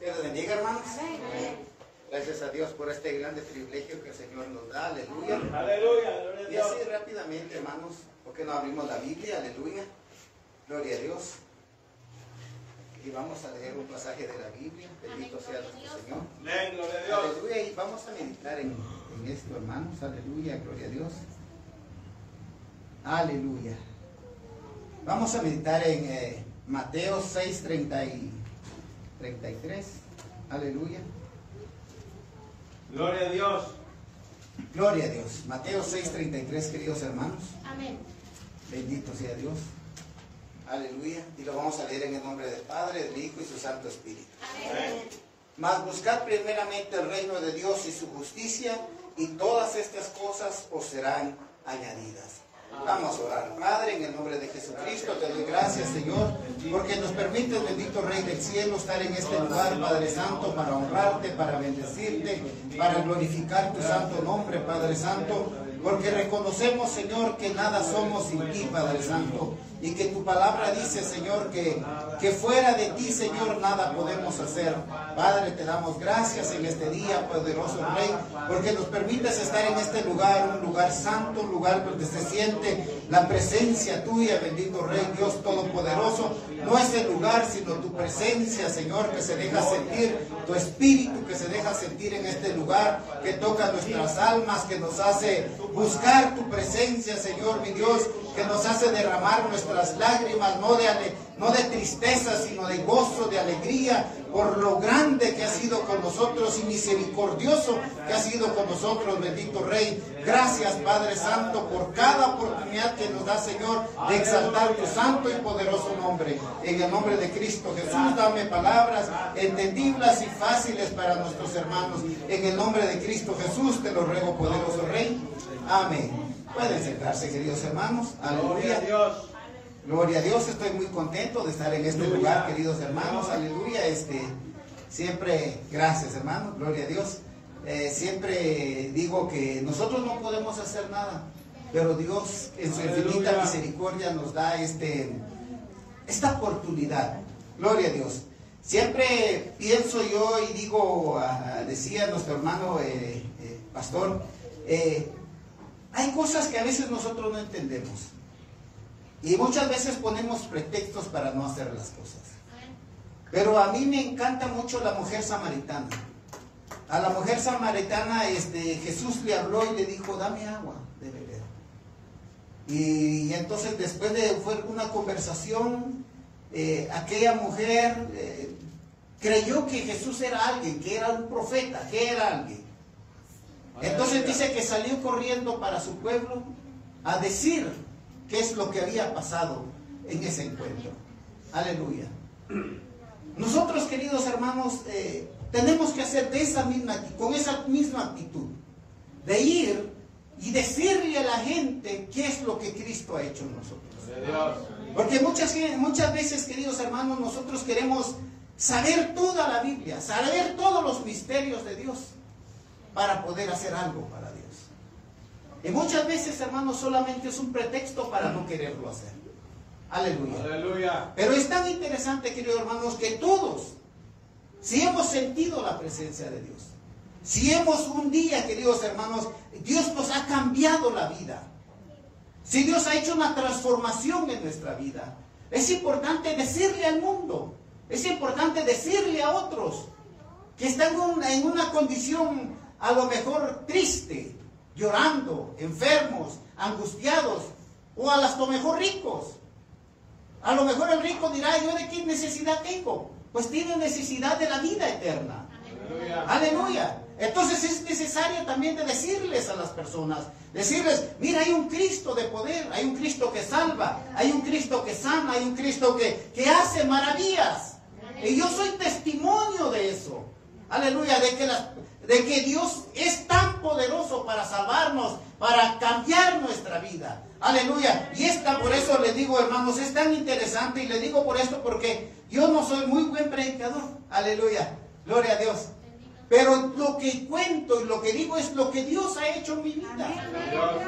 Dios bendiga, hermanos. Gracias a Dios por este grande privilegio que el Señor nos da. Aleluya. Aleluya. Gloria a Y así rápidamente, hermanos, porque no abrimos la Biblia? Aleluya. Gloria a Dios. Y vamos a leer un pasaje de la Biblia. Bendito sea nuestro Señor. Amén. Gloria a Dios. Aleluya. Y vamos a meditar en, en esto, hermanos. Aleluya. Gloria a Dios. Aleluya. Vamos a meditar en eh, Mateo 6, 30 y 33. Aleluya. Gloria a Dios. Gloria a Dios. Mateo 6, 33, queridos hermanos. Amén. Bendito sea Dios. Aleluya. Y lo vamos a leer en el nombre del Padre, del Hijo y su Santo Espíritu. Amén. Mas buscad primeramente el reino de Dios y su justicia, y todas estas cosas os serán añadidas. Vamos a orar. Padre, en el nombre de Jesucristo, te doy gracias, Señor, porque nos permites, bendito Rey del Cielo, estar en este lugar, Padre Santo, para honrarte, para bendecirte, para glorificar tu santo nombre, Padre Santo, porque reconocemos, Señor, que nada somos sin ti, Padre Santo, y que tu palabra dice, Señor, que, que fuera de ti, Señor, nada podemos hacer. Padre, te damos gracias en este día, poderoso Rey, porque nos permites estar en este lugar, un lugar santo, un lugar donde se siente la presencia tuya, bendito Rey, Dios Todopoderoso. No es el lugar, sino tu presencia, Señor, que se deja sentir, tu espíritu que se deja sentir en este lugar, que toca nuestras almas, que nos hace buscar tu presencia, Señor, mi Dios, que nos hace derramar nuestras lágrimas, no de, no de tristeza, sino de gozo, de alegría, por lo grande que ha sido con nosotros y misericordioso que ha sido con nosotros, bendito Rey. Gracias, Padre Santo, por cada oportunidad que nos da, Señor, de exaltar tu santo y poderoso nombre. En el nombre de Cristo Jesús, dame palabras entendibles y fáciles para nuestros hermanos. En el nombre de Cristo Jesús, te lo ruego, poderoso Rey. Amén. Pueden sentarse, queridos hermanos. Aleluya. Dios. Gloria a Dios, estoy muy contento de estar en este lugar, queridos hermanos. Aleluya. Este, siempre, gracias, hermanos. Gloria a Dios. Eh, siempre digo que nosotros no podemos hacer nada, pero Dios en su infinita misericordia nos da este, esta oportunidad. Gloria a Dios. Siempre pienso yo y digo, decía nuestro hermano eh, eh, pastor, hay cosas que a veces nosotros no entendemos. Y muchas veces ponemos pretextos para no hacer las cosas. Pero a mí me encanta mucho la mujer samaritana. A la mujer samaritana este, Jesús le habló y le dijo, dame agua de beber. Y, entonces después de fue una conversación, eh, aquella mujer eh, creyó que Jesús era alguien, que era un profeta, que era alguien. Entonces dice que salió corriendo para su pueblo a decir qué es lo que había pasado en ese encuentro. Aleluya. Nosotros, queridos hermanos, eh, tenemos que hacer esa misma, con esa misma actitud, de ir y decirle a la gente qué es lo que Cristo ha hecho en nosotros. Porque muchas, muchas veces, queridos hermanos, nosotros queremos saber toda la Biblia, saber todos los misterios de Dios para poder hacer algo para. Y muchas veces, hermanos, solamente es un pretexto para no quererlo hacer. Aleluya. Aleluya. Pero es tan interesante, queridos hermanos, que todos, si hemos sentido la presencia de Dios, si hemos un día, queridos hermanos, Dios nos ha cambiado la vida, si Dios ha hecho una transformación en nuestra vida, es importante decirle al mundo, es importante decirle a otros que están en una, en una condición a lo mejor triste, llorando, enfermos, angustiados, o a las lo mejor ricos. A lo mejor el rico dirá, ¿yo de qué necesidad tengo? Pues tiene necesidad de la vida eterna. Aleluya. Aleluya. Entonces es necesario también de decirles a las personas, decirles, mira, hay un Cristo de poder, hay un Cristo que salva, hay un Cristo que sana, hay un Cristo que, que hace maravillas. Y yo soy testimonio de eso. Aleluya, de que, las- de que Dios es tan poderoso para salvarnos, para cambiar nuestra vida. Aleluya. Y esta, por eso le digo, hermanos, es tan interesante y le digo por esto porque yo no soy muy buen predicador. Aleluya. Gloria a Dios. Pero lo que cuento y lo que digo es lo que Dios ha hecho en mi vida.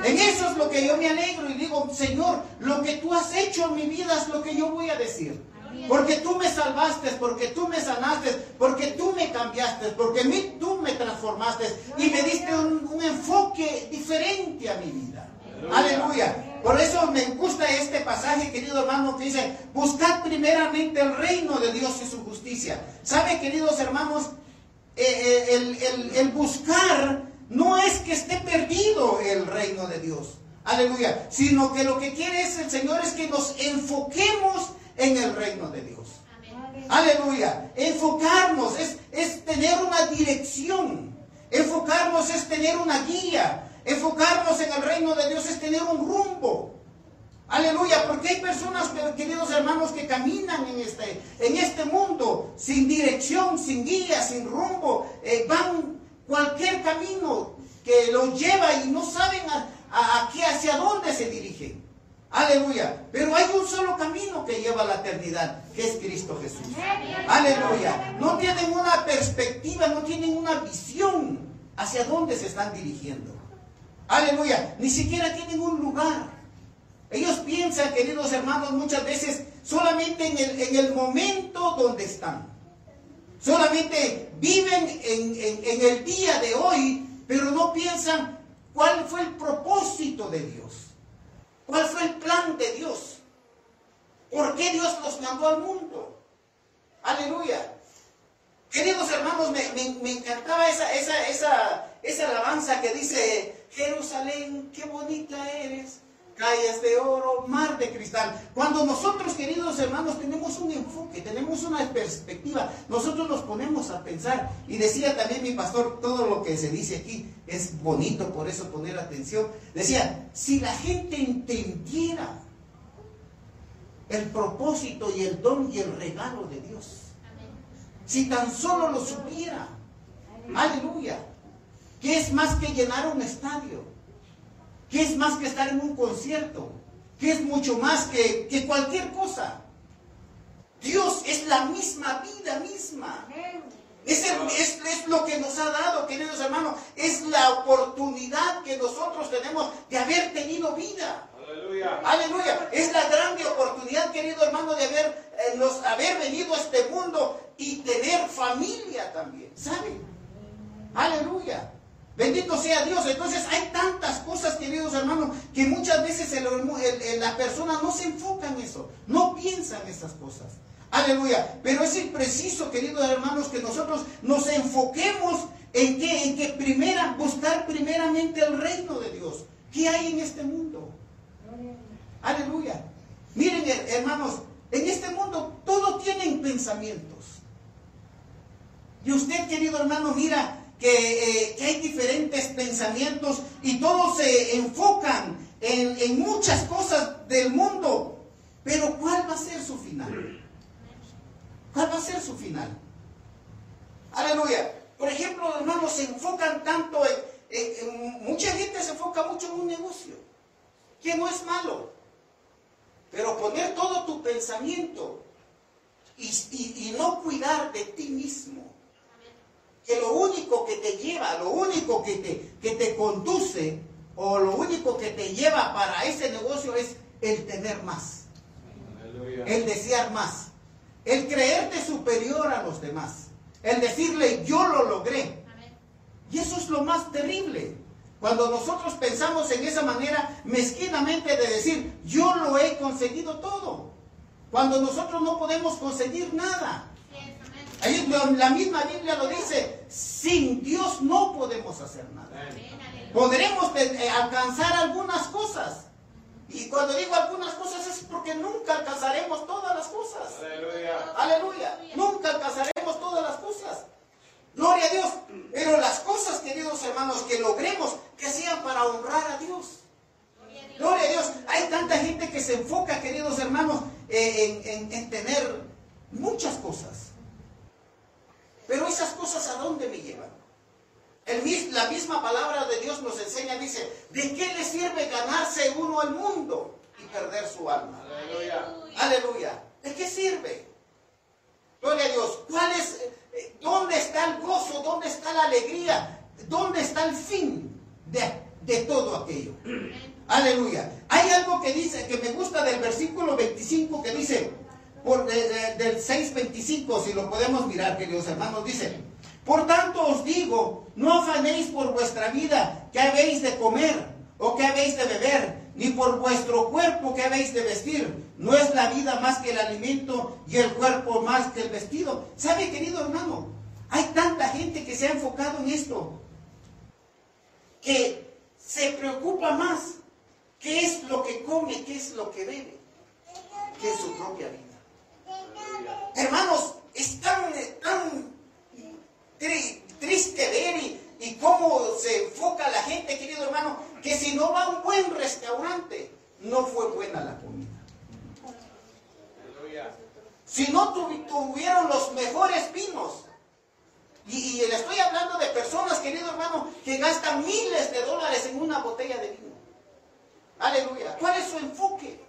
En eso es lo que yo me alegro y digo, Señor, lo que tú has hecho en mi vida es lo que yo voy a decir. Porque tú me salvaste, porque tú me sanaste, porque tú me cambiaste, porque mí, tú me transformaste y me diste un, un enfoque diferente a mi vida. Aleluya. Por eso me gusta este pasaje, querido hermano, que dice, buscad primeramente el reino de Dios y su justicia. ¿Sabe, queridos hermanos? Eh, eh, el, el- el buscar no es que esté perdido el reino de Dios. Aleluya. Sino que lo que quiere es el Señor es que nos enfoquemos en el reino de Dios. Aleluya. Enfocarnos es, es tener una dirección. Enfocarnos es tener una guía. Enfocarnos en el reino de Dios es tener un rumbo. Aleluya, porque hay personas, queridos hermanos, que caminan en este, en este mundo sin dirección, sin guía, sin rumbo. eh, van cualquier camino que los lleva y no saben a, a- a qué, hacia dónde se dirigen. Aleluya. Pero hay un solo camino que lleva a la eternidad, que es Cristo Jesús. Aleluya. No tienen una perspectiva, no tienen una visión hacia dónde se están dirigiendo. Aleluya. Ni siquiera tienen un lugar. Ellos piensan, queridos hermanos, muchas veces solamente en el, en el momento donde están. Solamente viven en, en- en el día de hoy, pero no piensan cuál fue el propósito de Dios. ¿Cuál fue el plan de Dios? ¿Por qué Dios nos mandó al mundo? Aleluya. Queridos hermanos, me, me- me encantaba esa, esa, esa, esa alabanza que dice, Jerusalén, qué bonita eres, calles de oro, mar de cristal. Cuando nosotros, queridos hermanos, tenemos un enfoque, tenemos una perspectiva, nosotros nos ponemos a pensar. Y decía también mi pastor, todo lo que se dice aquí es bonito, por eso poner atención. Decía, si la gente entendiera el propósito y el don y el regalo de Dios. Si tan solo lo supiera. Aleluya. ¿Qué es más que llenar un estadio? ¿Qué es más que estar en un concierto? ¿Qué es mucho más que, que cualquier cosa? Dios es la misma vida misma. Es, el- es- es lo que nos ha dado, queridos hermanos. Es la oportunidad que nosotros tenemos de haber tenido vida. Aleluya. Aleluya. Es la grande oportunidad, querido hermano, de haber, eh, nos- haber venido a este mundo y tener familia también. ¿Saben? Aleluya. Bendito sea Dios. Entonces hay tantas cosas, queridos hermanos, que muchas veces el- el- la persona no se enfoca en eso. No piensa en esas cosas. Aleluya. Pero es preciso, queridos hermanos, que nosotros nos enfoquemos en que, en que primera, buscar primeramente el reino de Dios. ¿Qué hay en este mundo? Aleluya. Miren, her- hermanos, en este mundo todo tienen pensamientos. Y usted, querido hermano, mira que, eh, que hay diferentes pensamientos y todos se enfocan en, en muchas cosas del mundo. Pero ¿cuál va a ser su final? ¿Cuál va a ser su final? Aleluya. Por ejemplo, hermanos, se enfocan tanto en, Mucha gente se enfoca mucho en un negocio, que no es malo. Pero poner todo tu pensamiento y- y no cuidar de ti mismo, que lo único que te lleva, lo único que te, que te conduce o lo único que te lleva para ese negocio es el tener más, Aleluya. el desear más, el creerte superior a los demás, el decirle yo lo logré. Y eso es lo más terrible. Cuando nosotros pensamos en esa manera mezquinamente de decir, yo lo he conseguido todo. Cuando nosotros no podemos conseguir nada. Ahí la misma Biblia lo dice, sin Dios no podemos hacer nada. Podremos eh, alcanzar algunas cosas. Y cuando digo algunas cosas es porque nunca alcanzaremos todas las cosas. Aleluya. Aleluya. Nunca alcanzaremos todas las cosas. Gloria a Dios. Pero las cosas, queridos hermanos, que logremos, que sean para honrar a Dios. Gloria a Dios. Hay tanta gente que se enfoca, queridos hermanos, eh, en, en- en tener muchas cosas. Pero esas cosas, ¿a dónde me llevan? El mis- la misma palabra de Dios nos enseña, dice, ¿de qué le sirve ganarse uno el mundo y perder su alma? Aleluya. Aleluya. ¿De qué sirve? Gloria a Dios. ¿Cuál es, eh, ¿Dónde está el gozo? ¿Dónde está la alegría? ¿Dónde está el fin de, de todo aquello? Aleluya. Hay algo que dice, que me gusta del versículo 25 que dice, por, de- de- del 6.25, si lo podemos mirar, queridos hermanos, dice, por tanto os digo, no afanéis por vuestra vida, que habéis de comer o que habéis de beber, ni por vuestro cuerpo que habéis de vestir. No es la vida más que el y el cuerpo más que el vestido. ¿Sabe, querido hermano? Hay tanta gente que se ha enfocado en esto, que se preocupa más qué es lo que come, qué es lo que bebe, que su propia vida. Hermanos, es tan, tan tri- triste ver y, y cómo se enfoca la gente, querido hermano, que si no va a un buen restaurante, no fue buena la comida. Si no tuvi- tuvieron los mejores vinos, y, le estoy hablando de personas, querido hermano, que gastan miles de dólares en una botella de vino. Aleluya. ¿Cuál es su enfoque?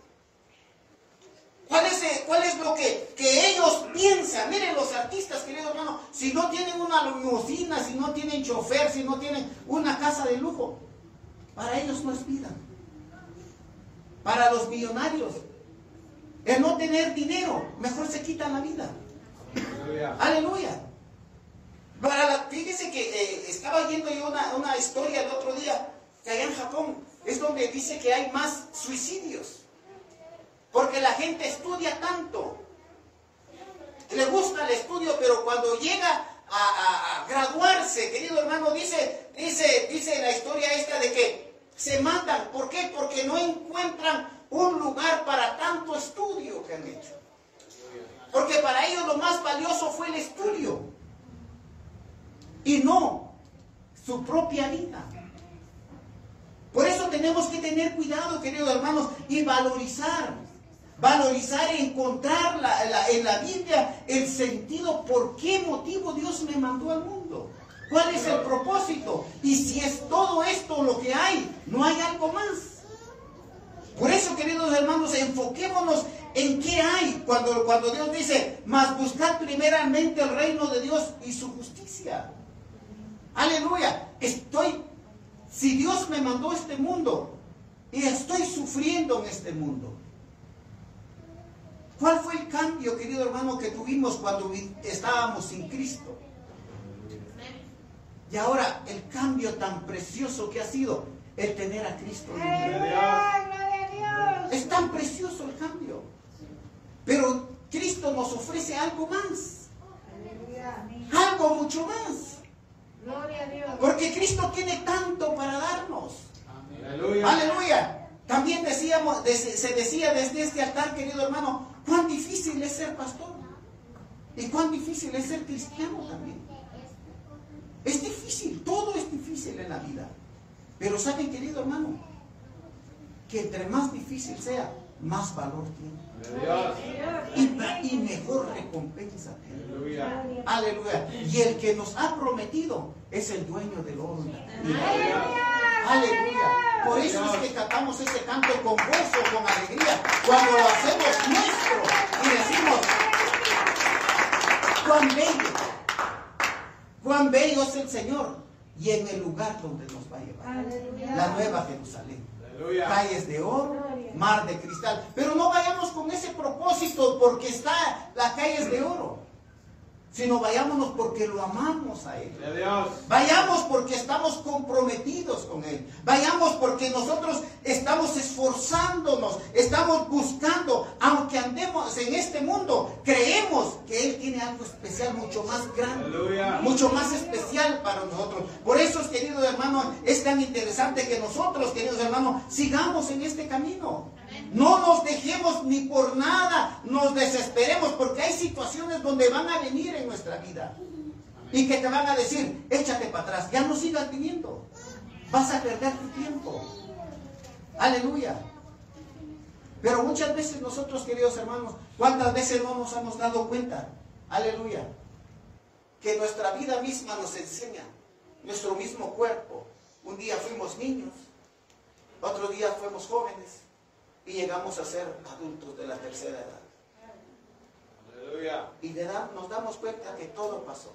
¿Cuál es, eh, lo que, que ellos piensan? Miren los artistas, querido hermano, si no tienen una limusina, si no tienen chofer, si no tienen una casa de lujo, para ellos no es vida. Para los millonarios, el no tener dinero, mejor se quitan la vida. Aleluya. Para la- fíjese que eh, estaba yendo yo una, una historia el otro día, que allá en Japón es donde dice que hay más suicidios. Porque la gente estudia tanto. Le gusta el estudio, pero cuando llega a, a- a graduarse, querido hermano, dice, dice, dice la historia esta de que se matan. ¿Por qué? Porque no encuentran un lugar para que han hecho. Porque para ellos lo más valioso fue el estudio. Y no su propia vida. Por eso tenemos que tener cuidado, queridos hermanos, y valorizar. Valorizar y encontrar la- la- en la Biblia el sentido por qué motivo Dios me mandó al mundo. ¿Cuál es el propósito? Y si es todo esto lo que hay, no hay algo más. Por eso, queridos hermanos, enfoquémonos en qué hay cuando, cuando Dios dice, mas buscad primeramente el reino de Dios y su justicia. Aleluya. Estoy, si Dios me mandó a este mundo y estoy sufriendo en este mundo. ¿Cuál fue el cambio, querido hermano, que tuvimos cuando estábamos sin Cristo? Y ahora el cambio tan precioso que ha sido el tener a Cristo. en Es tan precioso el cambio. Pero Cristo nos ofrece algo más, algo mucho más. Gloria a Dios. Porque Cristo tiene tanto para darnos. Aleluya. Aleluya. También decíamos, de- se decía desde este altar, querido hermano, cuán difícil es ser pastor. Y cuán difícil es ser cristiano también. Es difícil, todo es difícil en la vida. Pero saben, querido hermano, que entre más difícil sea, más valor tiene. Y, y mejor recompensa tiene. Aleluya. Aleluya. Y el que nos ha prometido es el dueño del oro. Aleluya. Por eso es que cantamos ese canto con gozo, con alegría. Cuando lo hacemos nuestro y decimos, cuán bello, cuán bello es el Señor. Y en el lugar donde nos va a llevar. Aleluya. La nueva Jerusalén Aleluya. calles de oro, mar de cristal. Pero no vayamos con ese propósito porque está las calles de oro, sino vayámonos porque lo amamos a Él. Dios. Vayamos porque estamos comprometidos con Él. Vayamos porque nosotros estamos esforzándonos, estamos buscando, aunque andemos en este mundo, creemos algo especial, mucho más grande Aleluya. mucho más especial para nosotros. Por eso, queridos hermanos, es tan interesante que nosotros, queridos hermanos, sigamos en este camino. No nos dejemos ni por nada, nos desesperemos, porque hay situaciones donde van a venir en nuestra vida y que te van a decir, échate para atrás, ya no sigas viniendo, vas a perder tu tiempo. Aleluya. Pero muchas veces nosotros, queridos hermanos, ¿cuántas veces no nos hemos dado cuenta? Aleluya que nuestra vida misma nos enseña, nuestro mismo cuerpo. Un día fuimos niños, otro día fuimos jóvenes y llegamos a ser adultos de la tercera edad. Aleluya. Y de edad nos damos cuenta que todo pasó.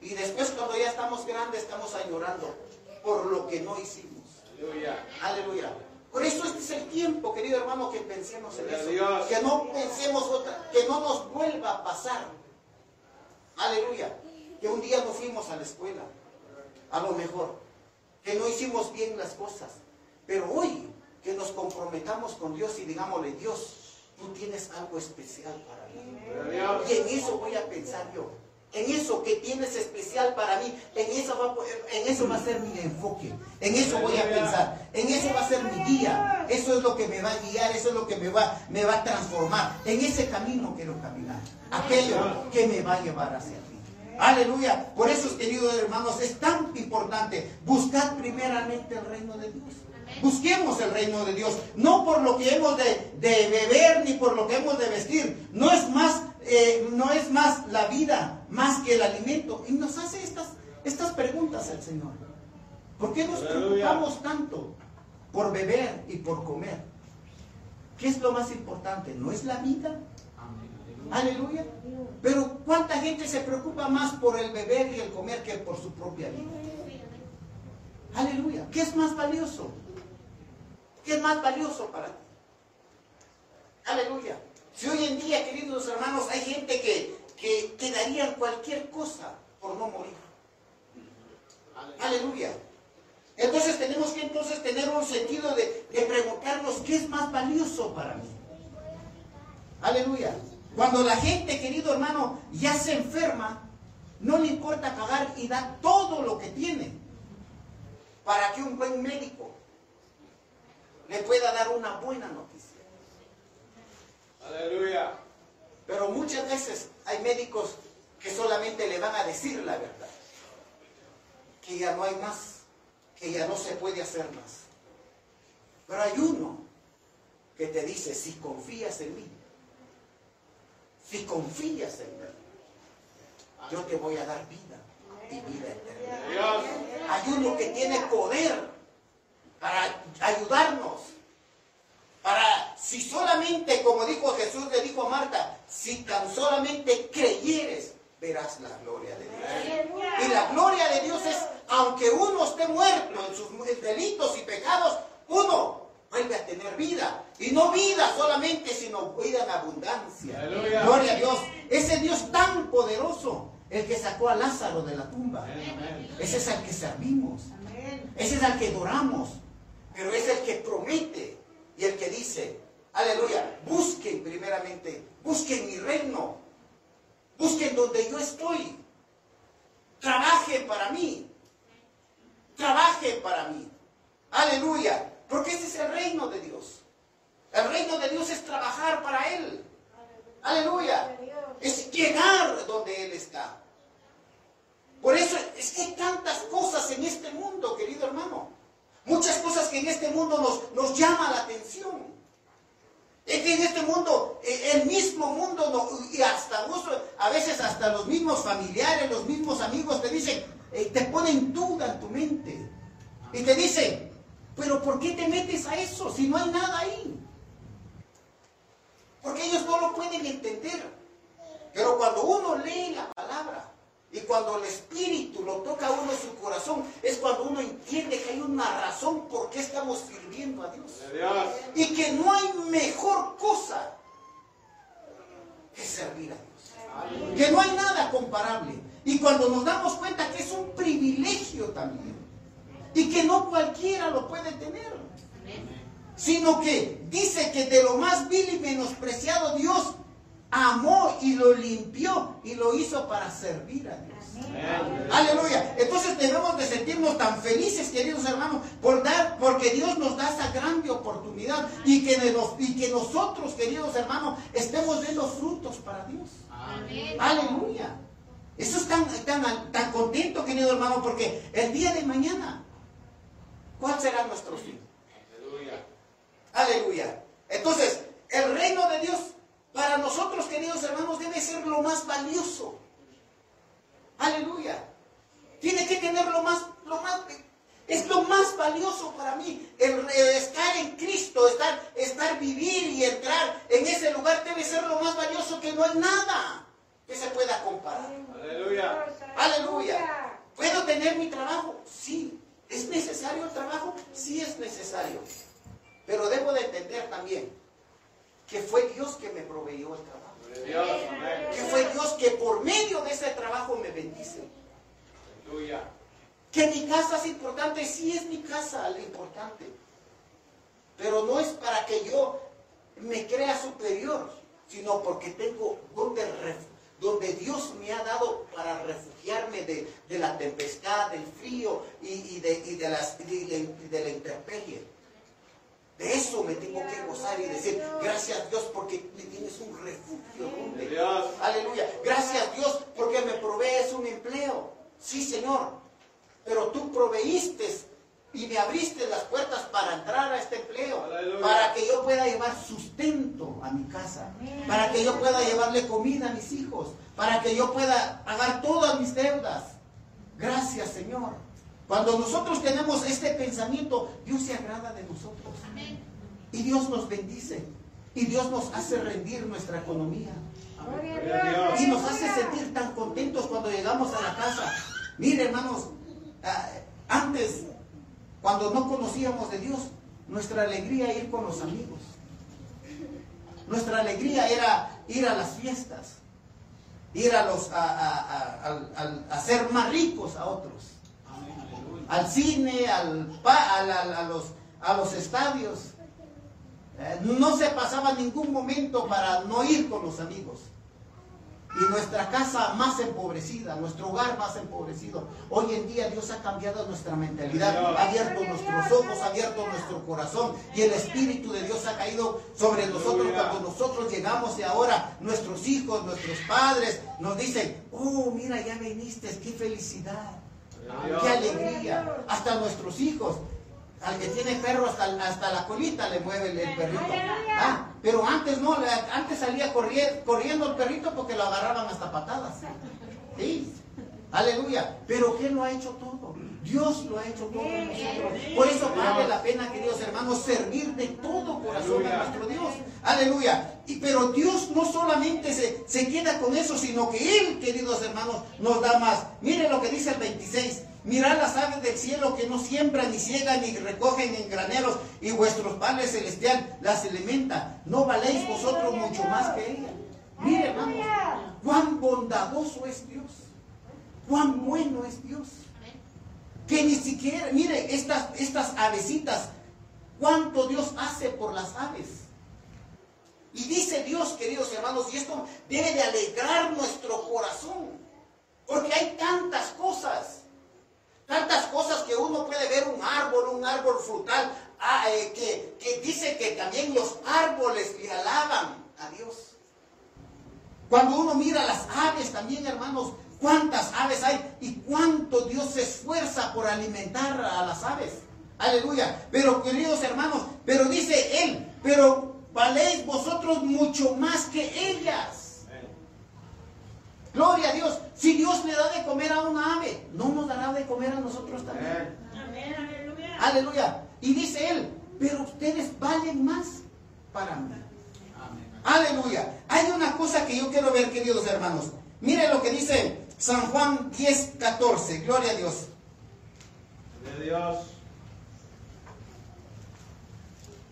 Y después cuando ya estamos grandes estamos añorando por lo que no hicimos. Aleluya. Aleluya. Por eso este es el tiempo, querido hermano, que pensemos en eso. Dios. Que no pensemos otra, que no nos vuelva a pasar. Aleluya. Que un día no fuimos a la escuela. A lo mejor. Que no hicimos bien las cosas. Pero hoy que nos comprometamos con Dios y digámosle, Dios, tú tienes algo especial para mí. Y en eso voy a pensar yo. En eso que tienes especial para mí, en eso va, en eso va a ser mi enfoque. En eso voy a pensar. En eso va a ser mi guía. Eso es lo que me va a guiar, eso es lo que me va, me va a transformar. En ese camino quiero caminar. Aquello que me va a llevar hacia ti. Aleluya. Por eso, queridos hermanos, es tan importante buscar primeramente el reino de Dios. Busquemos el reino de Dios, no por lo que hemos de, de beber ni por lo que hemos de vestir. No es más, eh, no es más la vida, más que el alimento. Y nos hace estas, estas preguntas el Señor. ¿Por qué nos Aleluya. preocupamos tanto por beber y por comer? ¿Qué es lo más importante? ¿No es la vida? Aleluya. Pero ¿cuánta gente se preocupa más por el beber y el comer que por su propia vida? Aleluya. ¿Qué es más valioso? ¿Qué es más valioso para ti? Aleluya. Si hoy en día, queridos hermanos, hay gente que, que, que cualquier cosa por no morir. Aleluya. Entonces tenemos que entonces tener un sentido de, de preguntarnos qué es más valioso para mí. Aleluya. Cuando la gente, querido hermano, ya se enferma, no le importa pagar y da todo lo que tiene para que un buen médico le pueda dar una buena noticia. Aleluya. Pero muchas veces hay médicos que solamente le van a decir la verdad. Que ya no hay más, que ya no se puede hacer más. Pero hay uno que te dice, si confías en mí, si confías en mí, yo te voy a dar vida y vida eterna. Hay uno que tiene poder para ayudarnos. Para, si solamente, como dijo Jesús, le dijo a Marta, si tan solamente creyeres, verás la gloria de Dios. Y la gloria de Dios es, aunque uno esté muerto en sus delitos y pecados, uno vuelve a tener vida. Y no vida solamente, sino vida en abundancia. Aleluya. Gloria a Dios. Ese Dios tan poderoso, el que sacó a Lázaro de la tumba. Amén. Ese es al que servimos. Amén. Ese es al que adoramos. Pero es el que promete y el que dice, aleluya, busquen primeramente, busquen mi reino. Busquen donde yo estoy. Trabajen para mí. Trabajen para mí. Aleluya. Porque ese es el reino de Dios. El reino de Dios es trabajar para Él. Aleluya. Es llegar donde Él está. Por eso es que hay tantas cosas en este mundo, querido hermano. Muchas cosas que en este mundo nos, nos llama la atención. Es que en este mundo, el mismo mundo, y hasta a veces hasta los mismos familiares, los mismos amigos te dicen, eh, te ponen duda en tu mente. Y te dicen, pero ¿por qué te metes a eso si no hay nada ahí? Porque ellos no lo pueden entender. Pero cuando uno lee la cuando el Espíritu lo toca a uno en su corazón, es cuando uno entiende que hay una razón por qué estamos sirviendo a Dios. Dios. Y que no hay mejor cosa que servir a Dios. Que no hay nada comparable. Y cuando nos damos cuenta que es un privilegio también. Y que no cualquiera lo puede tener. Sino que dice que de lo más vil y menospreciado Dios amó y lo limpió y lo hizo para servir a Dios. Aleluya. Entonces debemos de sentirnos tan felices, queridos hermanos, por dar, porque Dios nos da esa grande oportunidad y que, de y que nosotros, queridos hermanos, estemos viendo frutos para Dios. Aleluya. Eso es tan, tan, tan contento, querido hermano, porque el día de mañana, ¿cuál será nuestro fin? Aleluya. Aleluya. Entonces, el reino de Dios para nosotros, queridos hermanos, debe ser lo más valioso. Aleluya. Tiene que tener lo más, lo más, es lo más valioso para mí. El, el estar en Cristo, estar, estar, vivir y entrar en ese lugar debe ser lo más valioso que no hay nada que se pueda comparar. Aleluya. Aleluya. ¿Puedo tener mi trabajo? Sí. ¿Es necesario el trabajo? Sí es necesario. Pero debo de entender también que fue Dios que me proveyó el trabajo. Que fue Dios que por medio de ese trabajo me bendice. Que mi casa es importante, sí es mi casa lo importante. Pero no es para que yo me crea superior, sino porque tengo donde, donde Dios me ha dado para refugiarme de, de la tempestad, del frío y, y de, y de las, y de, y de la intemperie. De eso me tengo que gozar y decir, gracias Dios porque me tienes un refugio. donde. Aleluya. Gracias Dios porque me provees un empleo. Sí, Señor. Pero tú proveíste y me abriste las puertas para entrar a este empleo. Aleluya. Para que yo pueda llevar sustento a mi casa. Para que yo pueda llevarle comida a mis hijos. Para que yo pueda pagar todas mis deudas. Gracias, Señor. Cuando nosotros tenemos este pensamiento, Dios se agrada de nosotros. Y Dios nos bendice. Y Dios nos hace rendir nuestra economía. A a. Y nos hace sentir tan contentos cuando llegamos a la casa. Mire, hermanos, ah, antes, cuando no conocíamos de Dios, nuestra alegría era ir con los amigos. Nuestra alegría era ir a las fiestas, ir a los a, a- a- al- a ser más ricos a otros, al cine, al, pa- al- al- a, los, a los estadios. Eh, no se pasaba ningún momento para no ir con los amigos. Y nuestra casa más empobrecida, nuestro hogar más empobrecido. Hoy en día Dios ha cambiado nuestra mentalidad, ha abierto nuestros ojos, ha abierto nuestro corazón y el Espíritu de Dios ha caído sobre nosotros cuando nosotros llegamos y ahora nuestros hijos, nuestros padres nos dicen, oh, mira, ya viniste, qué felicidad, qué alegría. Hasta nuestros hijos, al que tiene perro hasta, hasta la colita le mueve el, el perrito. Ah, pero antes no, antes salía corriendo, corriendo el perrito porque lo agarraban hasta patadas. Sí, aleluya. Pero ¿qué lo ha hecho todo? Dios lo ha hecho todo en nosotros. Por eso vale la pena, queridos hermanos, servir de todo corazón a nuestro Dios. Aleluya. Y, pero Dios no solamente se, se queda con eso, sino que Él, queridos hermanos, nos da más. Mire lo que dice el 26. Mirad las aves del cielo que no siembran, ni ciegan, ni recogen en graneros, y vuestros padres celestial las alimenta. ¿No valéis vosotros mucho más que ella? Mire, hermanos, cuán bondadoso es Dios. Cuán bueno es Dios. Que ni siquiera, mire, estas, estas avecitas, cuánto Dios hace por las aves. Y dice Dios, queridos hermanos, y esto debe de alegrar nuestro corazón. Porque hay tantas cosas. Tantas cosas que uno puede ver un árbol, un árbol frutal, ah, eh, que, que dice que también los árboles le alaban a Dios. Cuando uno mira las aves también, hermanos, cuántas aves hay y cuánto Dios se esfuerza por alimentar a las aves. Aleluya. Pero queridos hermanos, pero dice él, pero valéis vosotros mucho más que ellas. Amén. Gloria a Dios. Si Dios le una ave, ¿no nos dará de comer a nosotros también? Amén. Aleluya. Y dice él, pero ustedes valen más para mí. Aleluya. Hay una cosa que yo quiero ver, queridos hermanos. Mire lo que dice San Juan 10, 14. Gloria a Dios. Gloria a Dios.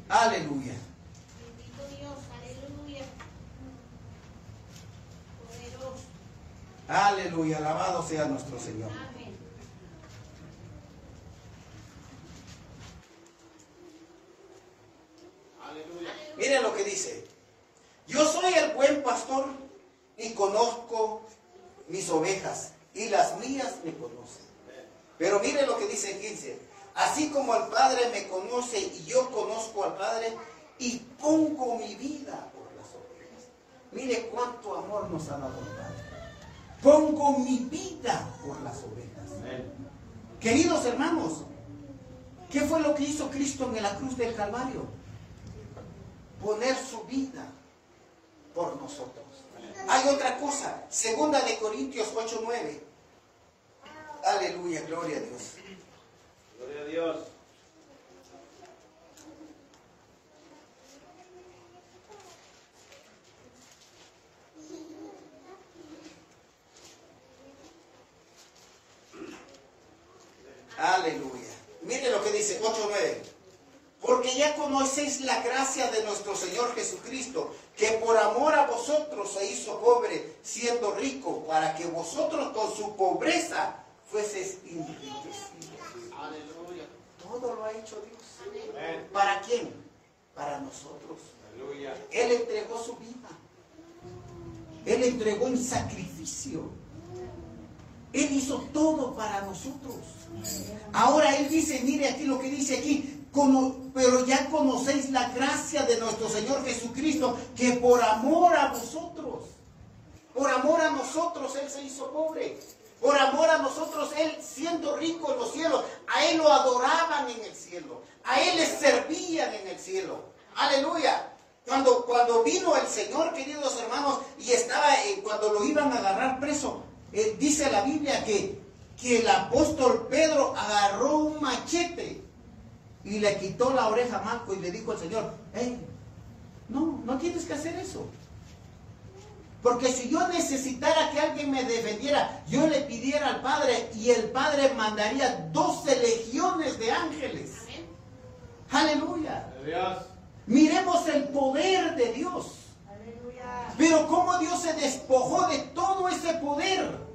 Aleluya. Bendito Dios, aleluya. Poderoso. Aleluya. Alabado sea nuestro Señor. Aleluya. Mire lo que dice. Yo soy el buen pastor y conozco mis ovejas y las mías me conocen. Pero mire lo que dice el 15. Así como el Padre me conoce y yo conozco al Padre y pongo mi vida por las ovejas. Mire cuánto amor nos ha dado el Padre. Pongo mi vida por las ovejas. Amén. Queridos hermanos, ¿qué fue lo que hizo Cristo en la cruz del Calvario? Poner su vida por nosotros. Hay otra cosa, segunda de Corintios 8, 9. Aleluya, gloria a Dios. Gloria a Dios. Aleluya. Mire lo que dice 8, 9. Porque ya conocéis la gracia de nuestro Señor Jesucristo, que por amor a vosotros se hizo pobre, siendo rico, para que vosotros con su pobreza fueseis enriquecidos. Aleluya. Todo lo ha hecho Dios. Amén. ¿Para quién? Para nosotros. Aleluya. Él entregó su vida. Él entregó en sacrificio. Él hizo todo para nosotros. Ahora Él dice, mire aquí lo que dice aquí, como, pero ya conocéis la gracia de nuestro Señor Jesucristo, que por amor a vosotros, por amor a nosotros Él se hizo pobre. Por amor a nosotros, Él siendo rico en los cielos, a Él lo adoraban en el cielo, a Él le servían en el cielo. Aleluya. Cuando, cuando vino el Señor, queridos hermanos, y estaba, eh, cuando lo iban a agarrar preso, eh, dice la Biblia que, que el apóstol Pedro agarró un machete y le quitó la oreja a Marco y le dijo al Señor, hey, no, no tienes que hacer eso. Porque si yo necesitara que alguien me defendiera, yo le pidiera al Padre y el Padre mandaría 12 legiones de ángeles. Amén. Aleluya. Dios. Miremos el poder de Dios. Aleluya. Pero cómo Dios se despojó de todo ese poder.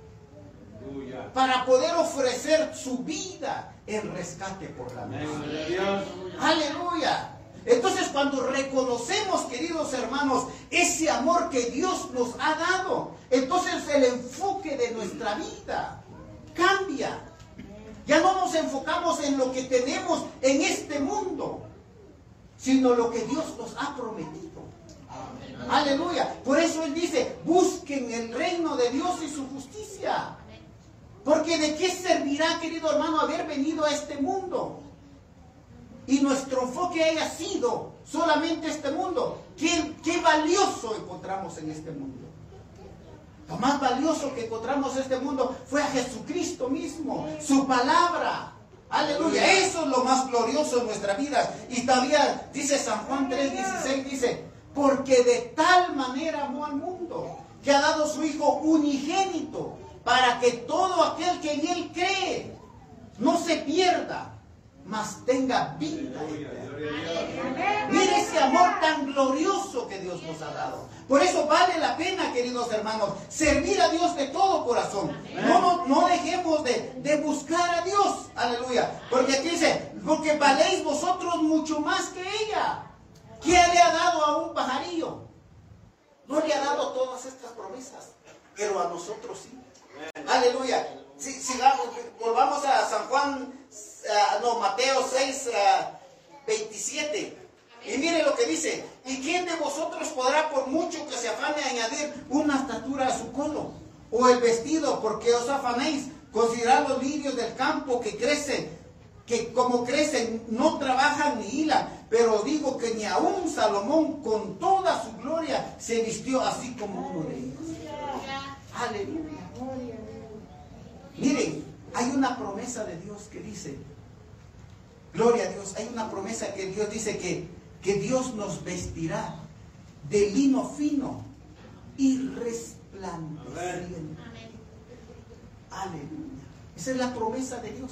Para poder ofrecer su vida en rescate por la Amén. vida. Gloria a Dios. Aleluya. Entonces cuando reconocemos, queridos hermanos, ese amor que Dios nos ha dado, entonces el enfoque de nuestra vida cambia. Ya no nos enfocamos en lo que tenemos en este mundo, sino lo que Dios nos ha prometido. Aleluya. Por eso Él dice, busquen el reino de Dios y su justicia. Porque de qué servirá, querido hermano, haber venido a este mundo y nuestro enfoque haya sido solamente este mundo. ¿Qué, valioso encontramos en este mundo? Lo más valioso que encontramos en este mundo fue a Jesucristo mismo, su palabra. Aleluya, eso es lo más glorioso en nuestra vida. Y todavía dice San Juan 3:16, dice, porque de tal manera amó al mundo, que ha dado su Hijo unigénito, para que todo aquel que en Él cree no se pierda, mas tenga vida. Eterna. Mire ese amor tan glorioso que Dios nos ha dado. Por eso vale la pena, queridos hermanos, servir a Dios de todo corazón. No, no, no dejemos de, de buscar a Dios. Aleluya. Porque aquí dice, porque valéis vosotros mucho más que ella. ¿Qué le ha dado a un pajarillo? No le ha dado todas estas promesas, pero a nosotros sí. Aleluya. Si, sigamos, volvamos a San Juan, no, Mateo 6, ah, 27. Y mire lo que dice. ¿Y quién de vosotros podrá, por mucho que se afane, añadir una estatura a su codo? O el vestido, porque os afanéis. Considerad los lirios del campo que crecen, que como crecen, no trabajan ni hilan. Pero digo que ni aun Salomón, con toda su gloria, se vistió así como uno de ellos. Aleluya. Miren, hay una promesa de Dios que dice, gloria a Dios, hay una promesa que Dios dice que, que Dios nos vestirá de lino fino y resplandeciente. Aleluya. Esa es la promesa de Dios.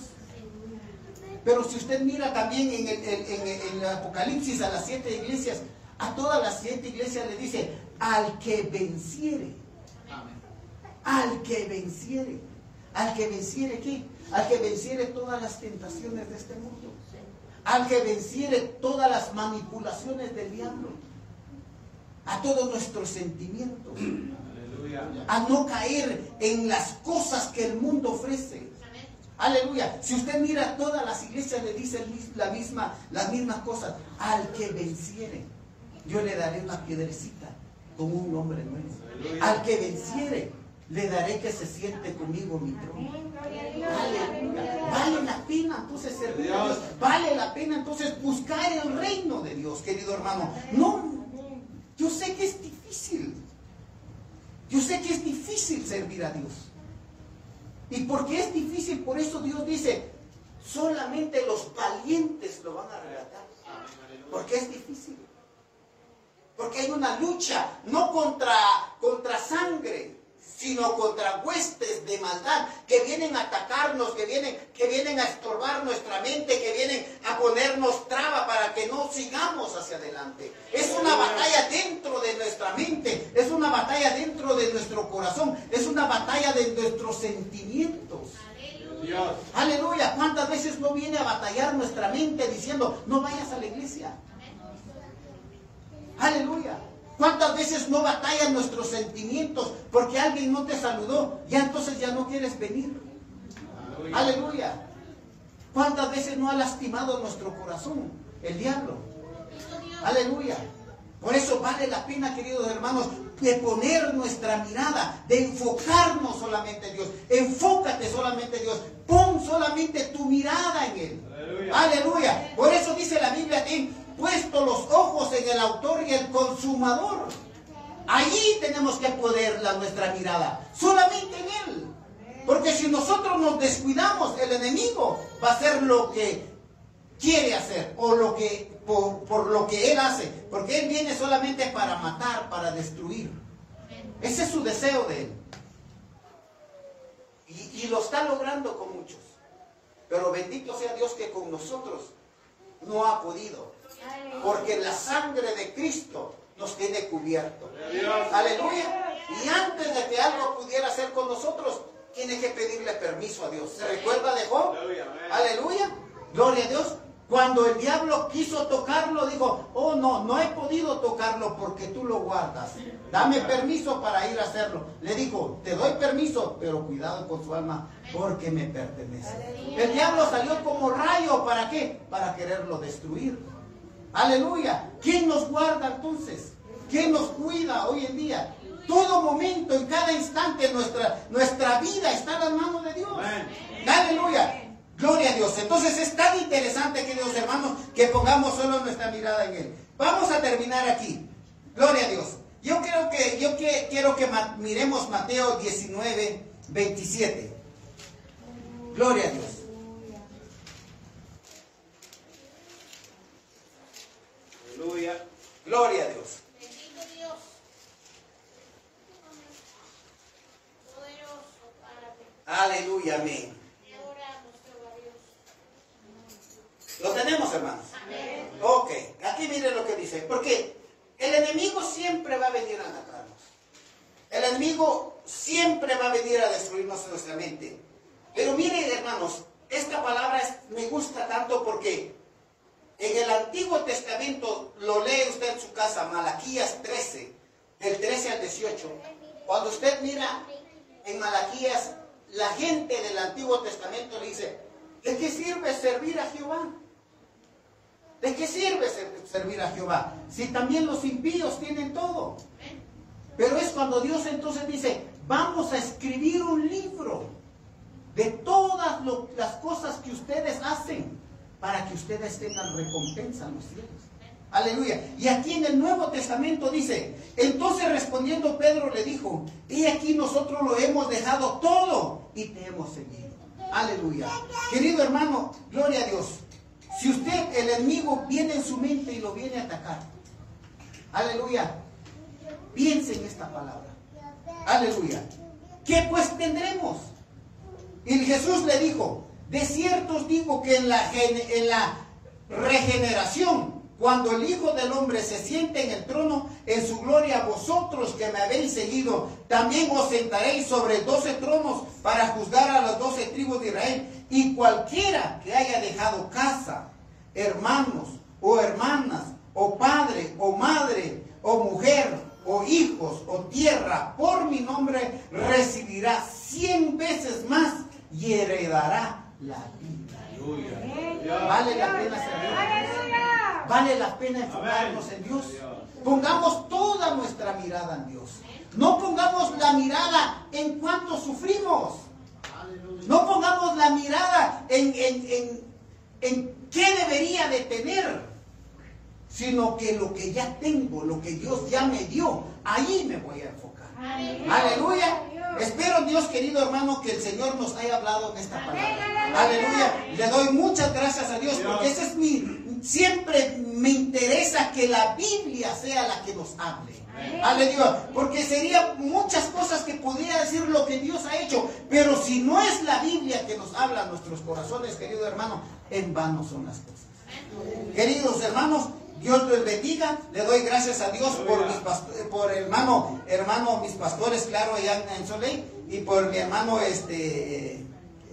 Pero si usted mira también en el, en- en- en el Apocalipsis a las siete iglesias, a todas las siete iglesias le dice, al que venciere, al que venciere, al que venciere qué? Al que venciere todas las tentaciones de este mundo, al que venciere todas las manipulaciones del diablo, a todos nuestros sentimientos, a no caer en las cosas que el mundo ofrece. Aleluya. Si usted mira todas las iglesias le dicen la misma, las mismas cosas. Al que venciere, yo le daré una piedrecita con un nombre nuevo. Al que venciere, le daré que se siente conmigo mi trono. Aleluya. Vale la pena entonces servir a Dios. Vale la pena entonces buscar el reino de Dios, querido hermano. No, yo sé que es difícil. Yo sé que es difícil servir a Dios. Y porque es difícil, por eso Dios dice, solamente los valientes lo van a relatar. Porque es difícil. Porque hay una lucha, no contra, contra sangre, sino contra huestes de maldad que vienen a atacarnos, que vienen, que vienen a estorbar nuestra mente, que vienen a ponernos traba para que no sigamos hacia adelante. Es una batalla dentro de nuestra mente, es una batalla dentro de nuestro corazón, es una batalla de nuestros sentimientos. Aleluya. ¿Cuántas veces no viene a batallar nuestra mente diciendo, no vayas a la iglesia? Aleluya. ¿Cuántas veces no batallan nuestros sentimientos porque alguien no te saludó? Ya entonces ya no quieres venir. Aleluya. Aleluya. ¿Cuántas veces no ha lastimado nuestro corazón el diablo? Aleluya. Por eso vale la pena, queridos hermanos, de poner nuestra mirada, de enfocarnos solamente en Dios. Enfócate solamente en Dios. Pon solamente tu mirada en Él. Aleluya. Aleluya. Por eso dice la Biblia aquí, puesto los ojos en el autor y el consumador. Allí tenemos que poner la, nuestra mirada, solamente en Él. Porque si nosotros nos descuidamos, el enemigo va a hacer lo que quiere hacer o lo que por, lo que él hace, porque él viene solamente para matar, para destruir. Ese es su deseo de él. Y lo está logrando con muchos. Pero bendito sea Dios que con nosotros no ha podido. Porque la sangre de Cristo nos tiene cubierto. Aleluya. Y antes de que algo pudiera hacer con nosotros, tiene que pedirle permiso a Dios. ¿Se recuerda de Job? Aleluya. Gloria a Dios. Cuando el diablo quiso tocarlo, dijo, oh no, no he podido tocarlo porque tú lo guardas. Dame permiso para ir a hacerlo. Le dijo, te doy permiso, pero cuidado con su alma porque me pertenece. El diablo salió como rayo, ¿para qué? Para quererlo destruir. Aleluya. ¿Quién nos guarda entonces? ¿Quién nos cuida hoy en día? Todo momento, en cada instante, nuestra, nuestra vida está en las manos de Dios. Aleluya. Gloria a Dios. Entonces es tan interesante, queridos hermanos, que pongamos solo nuestra mirada en Él. Vamos a terminar aquí. Gloria a Dios. Yo creo que, yo que- quiero que miremos Mateo 19, 27. Gloria a Dios. Aleluya. Gloria a Dios. Bendito Dios. Poderoso. Aleluya, amén. ¿Lo tenemos, hermanos? Amén. Ok, aquí miren lo que dice. Porque el enemigo siempre va a venir a atacarnos. El enemigo siempre va a venir a destruirnos nuestra mente. Pero miren, hermanos, esta palabra es- me gusta tanto porque en el Antiguo Testamento, lo lee usted en su casa, Malaquías 13, del 13 al 18. Cuando usted mira en Malaquías, la gente del Antiguo Testamento le dice, ¿de qué sirve servir a Jehová? ¿De qué sirve ser- servir a Jehová? Si también los impíos tienen todo. Pero es cuando Dios entonces dice, vamos a escribir un libro de todas las cosas que ustedes hacen para que ustedes tengan recompensa en los cielos. Aleluya. Y aquí en el Nuevo Testamento dice, entonces respondiendo Pedro le dijo, y aquí nosotros lo hemos dejado todo y te hemos seguido. Aleluya. Querido hermano, gloria a Dios. Si usted, el enemigo, viene en su mente y lo viene a atacar, aleluya, piense en esta palabra. Aleluya. ¿Qué pues tendremos? Y Jesús le dijo, de cierto os digo que en la, en la regeneración, cuando el Hijo del Hombre se siente en el trono, en su gloria vosotros que me habéis seguido, también os sentaréis sobre doce tronos para juzgar a las doce tribus de Israel. Y cualquiera que haya dejado casa, hermanos o hermanas, o padre o madre, o mujer, o hijos, o tierra, por mi nombre, recibirá cien veces más y heredará la vida. Vale la pena servir. Vale la pena enfocarnos en Dios. Pongamos toda nuestra mirada en Dios. No pongamos la mirada en cuanto sufrimos. No pongamos la mirada en, en, en, en qué debería de tener, sino que lo que ya tengo, lo que Dios ya me dio, ahí me voy a enfocar. Aleluya. Espero Dios querido hermano que el Señor nos haya hablado en esta palabra. Aleluya. Le doy muchas gracias a Dios porque ese es mi siempre me interesa que la Biblia sea la que nos hable. Aleluya. Porque sería muchas cosas que pudiera decir lo que Dios ha hecho. Pero si no es la Biblia que nos habla a nuestros corazones, querido hermano, en vano son las cosas. Queridos hermanos, Dios les bendiga. Le doy gracias a Dios por mis por hermano, hermano, mis pastores, claro, allá en Soleil, y por mi hermano este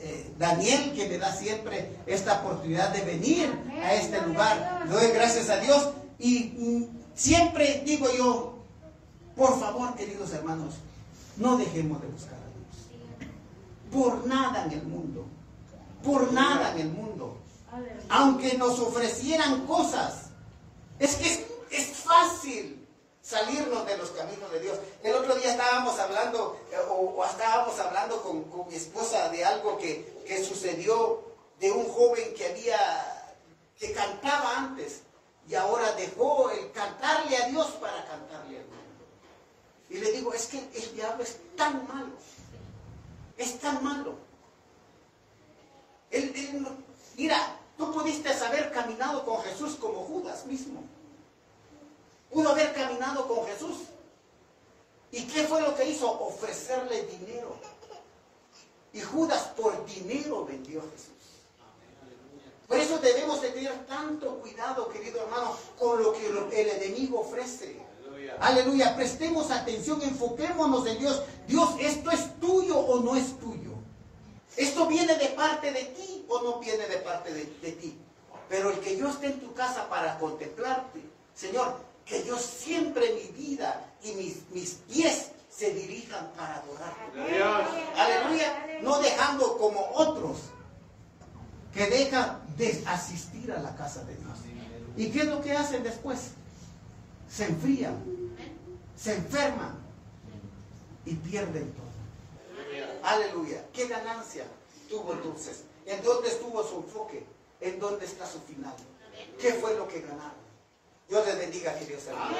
eh, Daniel, que me da siempre esta oportunidad de venir a este lugar. Le doy gracias a Dios y mm, siempre digo yo, por favor, queridos hermanos, no dejemos de buscar a Dios. Por nada en el mundo. Por nada en el mundo. Aunque nos ofrecieran cosas. Es que es, fácil salirnos de los caminos de Dios. El otro día estábamos hablando, eh, o, estábamos hablando con, mi esposa de algo que, que sucedió de un joven que había, que cantaba antes y ahora dejó el cantarle a Dios para cantarle a Dios. Y le digo, es que el diablo es tan malo. Es tan malo. mira, tú pudiste haber caminado con Jesús como mismo. Pudo haber caminado con Jesús. ¿Y qué fue lo que hizo? Ofrecerle dinero. Y Judas por dinero vendió a Jesús. Por eso debemos de tener tanto cuidado, querido hermano, con lo que el enemigo ofrece. Aleluya. Prestemos atención, enfoquémonos en Dios. Dios, ¿esto es tuyo o no es tuyo? ¿Esto viene de parte de ti o no viene de parte de, ti? Pero el que yo esté en tu casa para contemplarte, Señor, que yo siempre mi vida y mis, mis pies se dirijan para adorarte. Aleluya. No dejando como otros que dejan de asistir a la casa de Dios. ¿Y qué es lo que hacen después? Se enfrían se enferman y pierden todo. Aleluya. ¿Qué ganancia tuvo entonces? ¿En dónde estuvo su enfoque? en dónde está su final. ¿Qué fue lo que ganaron? Dios les bendiga, queridos hermanos.